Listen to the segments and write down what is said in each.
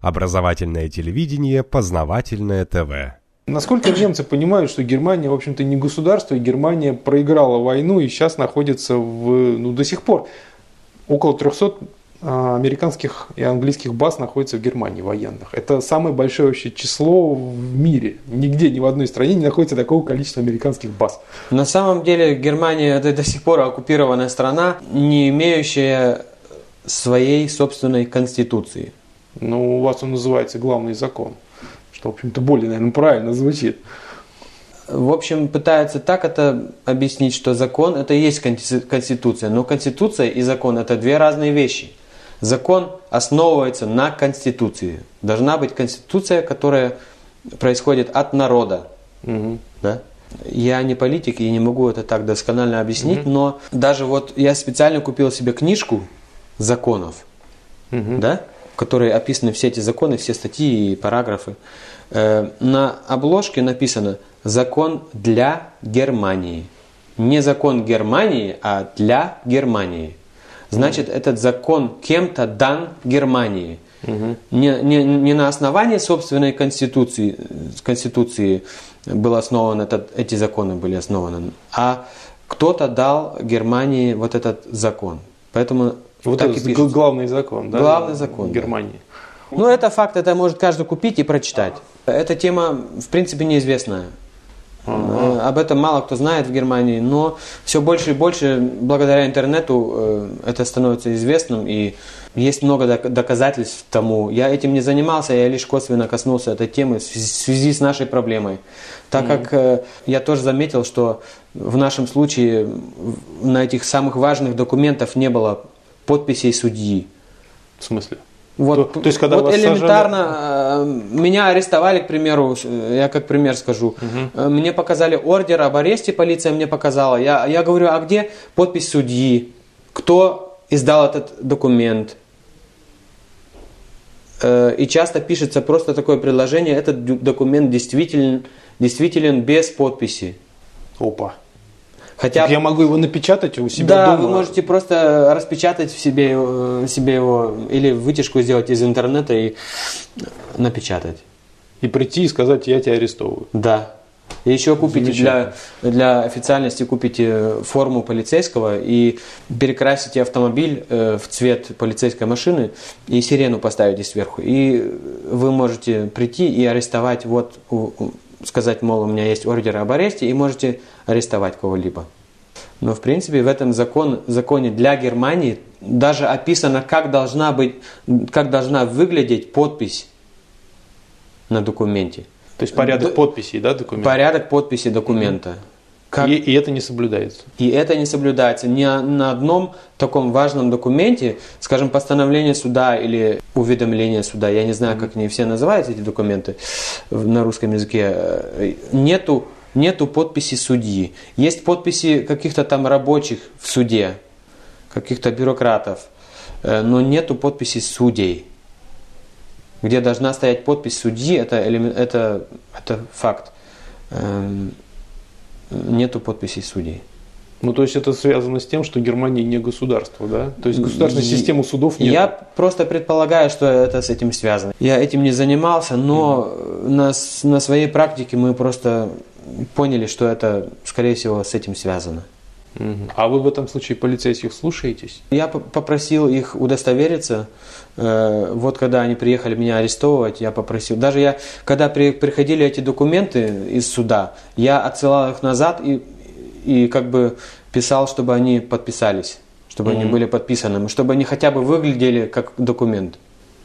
Образовательное телевидение, познавательное ТВ. Насколько немцы понимают, что Германия, в общем-то, не государство, и Германия проиграла войну и сейчас находится в, ну, до сих пор около 300 а, американских и английских баз находится в Германии военных. Это самое большое вообще число в мире. Нигде, ни в одной стране не находится такого количества американских баз. На самом деле Германия это до сих пор оккупированная страна, не имеющая своей собственной конституции. Ну, у вас он называется главный закон, что, в общем-то, более, наверное, правильно звучит. В общем, пытаются так это объяснить, что закон это и есть конституция. Но конституция и закон это две разные вещи. Закон основывается на Конституции. Должна быть Конституция, которая происходит от народа. Угу. Да? Я не политик и не могу это так досконально объяснить, угу. но даже вот я специально купил себе книжку законов, угу. да, которой описаны все эти законы, все статьи и параграфы. Э, на обложке написано «Закон для Германии». Не закон Германии, а для Германии значит этот закон кем-то дан Германии. Угу. Не, не, не на основании собственной конституции, конституции был основан этот, эти законы были основаны, а кто-то дал Германии вот этот закон. Поэтому вот так это и главный закон, да? Главный закон Германии. Да. Ну, это факт, это может каждый купить и прочитать. Эта тема, в принципе, неизвестная. Ага. Об этом мало кто знает в Германии, но все больше и больше благодаря интернету э, это становится известным и есть много доказательств тому. Я этим не занимался, я лишь косвенно коснулся этой темы в связи с нашей проблемой. Так mm. как э, я тоже заметил, что в нашем случае на этих самых важных документах не было подписей судьи. В смысле? Вот, то, то есть, когда вот элементарно сажали... Э, меня арестовали, к примеру, я как пример скажу. Угу. Мне показали ордер об аресте, полиция мне показала. Я, я говорю, а где подпись судьи? Кто издал этот документ? Э, и часто пишется просто такое предложение, этот документ действителен, действителен без подписи. Опа. Хотя так я могу его напечатать у себя да, дома. Да, вы можете просто распечатать в себе, э, себе его или вытяжку сделать из интернета и напечатать. И прийти и сказать, я тебя арестовываю. Да. И еще купите для, для официальности купите форму полицейского и перекрасите автомобиль э, в цвет полицейской машины и сирену поставите сверху. И вы можете прийти и арестовать вот сказать, мол, у меня есть ордер об аресте, и можете арестовать кого-либо. Но, в принципе, в этом закон, законе для Германии даже описано, как должна, быть, как должна выглядеть подпись на документе. То есть порядок Д- подписи, да, документа? Порядок подписи документа. Mm-hmm. Как... И, и это не соблюдается. И это не соблюдается. Ни на одном таком важном документе, скажем, постановление суда или уведомление суда, я не знаю, как они все называются, эти документы на русском языке, э, нету, нету подписи судьи. Есть подписи каких-то там рабочих в суде, каких-то бюрократов, э, но нету подписи судей. Где должна стоять подпись судьи, это, это, это факт. Нету подписей судей. Ну, то есть это связано с тем, что Германия не государство, да? То есть государственной системы судов нет. Я просто предполагаю, что это с этим связано. Я этим не занимался, но mm. на, на своей практике мы просто поняли, что это, скорее всего, с этим связано. А вы в этом случае полицейских слушаетесь? Я попросил их удостовериться. Э, вот когда они приехали меня арестовывать, я попросил. Даже я, когда при, приходили эти документы из суда, я отсылал их назад и, и как бы писал, чтобы они подписались, чтобы mm-hmm. они были подписанными, чтобы они хотя бы выглядели как документ.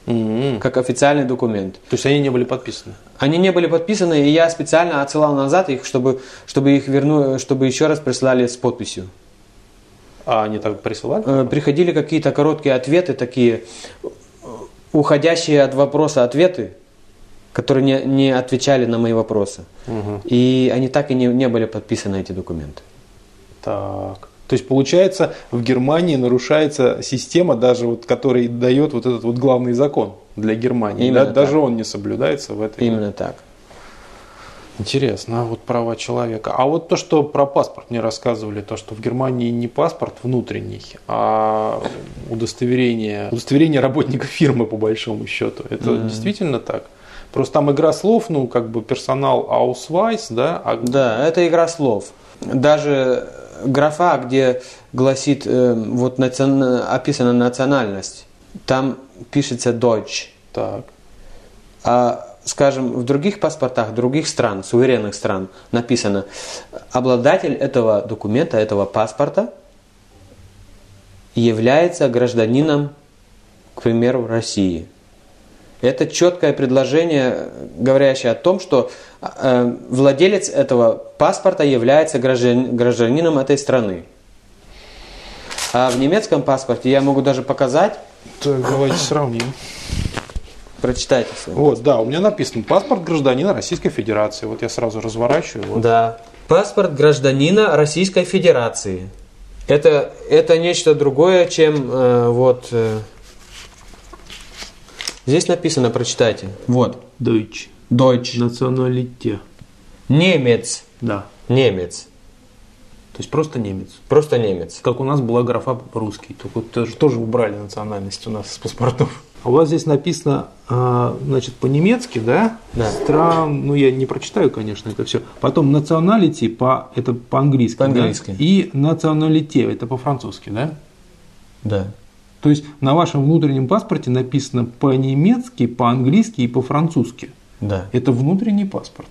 Mm-hmm. Как официальный документ. То есть они не были подписаны? Они не были подписаны, и я специально отсылал назад их, чтобы, чтобы их верну, чтобы еще раз прислали с подписью. А они так присылали? Э, приходили какие-то короткие ответы, такие уходящие от вопроса ответы, которые не, не отвечали на мои вопросы. Угу. И они так и не, не были подписаны, эти документы. Так. То есть получается, в Германии нарушается система, даже вот, которая дает вот этот вот главный закон для Германии. Да? Даже он не соблюдается в этой. Именно так. Интересно, а вот права человека. А вот то, что про паспорт мне рассказывали, то, что в Германии не паспорт внутренний, а удостоверение, удостоверение работника фирмы, по большому счету. Это mm. действительно так? Просто там игра слов, ну, как бы персонал Ausweis, да? А... Да, это игра слов. Даже графа, где гласит, э, вот национ... описана национальность, там пишется Deutsch. Так. А скажем, в других паспортах других стран, суверенных стран, написано, обладатель этого документа, этого паспорта является гражданином, к примеру, России. Это четкое предложение, говорящее о том, что э, владелец этого паспорта является граждан, гражданином этой страны. А в немецком паспорте я могу даже показать. Так, давайте сравним. Прочитайте. Вот, да, у меня написано паспорт гражданина Российской Федерации. Вот я сразу разворачиваю. Вот. Да. Паспорт гражданина Российской Федерации. Это, это нечто другое, чем э, вот... Э, здесь написано, прочитайте. Вот. Deutsch. Deutsch. Националите. Немец. Да. Немец. То есть просто немец. Просто немец. Как у нас была графа русский. Только тоже, тоже убрали национальность у нас с паспортов. А у вас здесь написано, а, значит, по-немецки, да? Да. Стран, ну я не прочитаю, конечно, это все. Потом националити по это по-английски. По-английски. Да? И националите это по-французски, да? Да. То есть на вашем внутреннем паспорте написано по-немецки, по-английски и по-французски. Да. Это внутренний паспорт.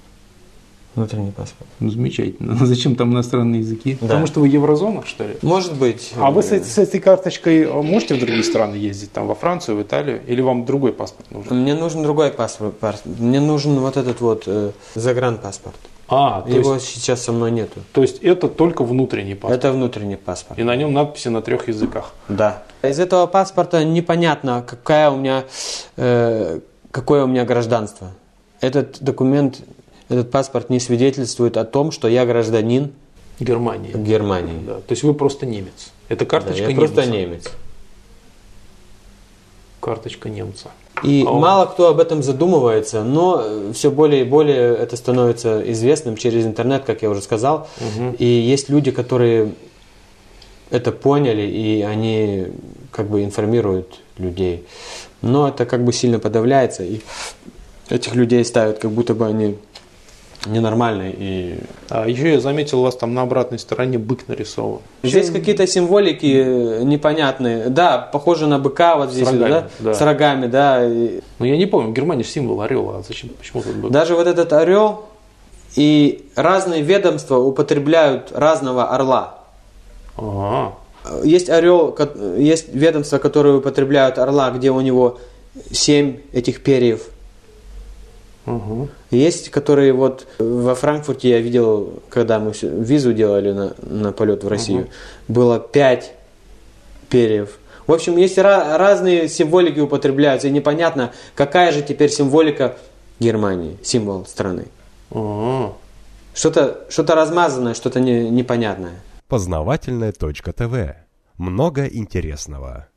Внутренний паспорт. Ну, замечательно. Но зачем там иностранные языки? Да. Потому что вы еврозона, что ли? Может быть. А вы с, с этой карточкой можете в другие страны ездить? Там во Францию, в Италию? Или вам другой паспорт нужен? Мне нужен другой паспорт. Мне нужен вот этот вот э, загранпаспорт. А, Его есть, сейчас со мной нету. То есть это только внутренний паспорт? Это внутренний паспорт. И на нем надписи на трех языках? Да. Из этого паспорта непонятно, какая у меня, э, какое у меня гражданство. Этот документ этот паспорт не свидетельствует о том, что я гражданин Германии. Германии. Да. То есть вы просто немец. Это карточка да, я немца. просто немец. Карточка немца. И а он... мало кто об этом задумывается, но все более и более это становится известным через интернет, как я уже сказал. Угу. И есть люди, которые это поняли, и они как бы информируют людей. Но это как бы сильно подавляется, и этих людей ставят, как будто бы они ненормальный. И... А еще я заметил, у вас там на обратной стороне бык нарисован. Здесь Чем... какие-то символики э, непонятные. Да, похоже на быка вот здесь, с рогами, да? да? С рогами, да. Ну я не помню, в Германии символ орел, а зачем, почему тут бык? Даже вот этот орел и разные ведомства употребляют разного орла. Ага. Есть орел, есть ведомства, которые употребляют орла, где у него семь этих перьев. Угу. Есть, которые вот во Франкфурте я видел, когда мы визу делали на, на полет в Россию, угу. было пять перьев. В общем, есть ra- разные символики употребляются, и непонятно, какая же теперь символика Германии, символ страны. Угу. Что-то, что-то размазанное, что-то не, непонятное. Познавательная точка ТВ. Много интересного.